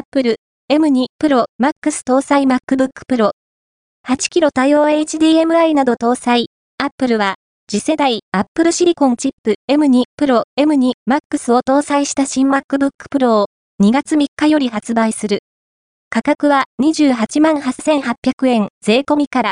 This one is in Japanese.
Apple M2 Pro Max 搭載 MacBook Pro。8kg 対応 HDMI など搭載。Apple は次世代 Apple Silicon チップ M2 Pro M2 Max を搭載した新 MacBook Pro を2月3日より発売する。価格は28万8800円税込みから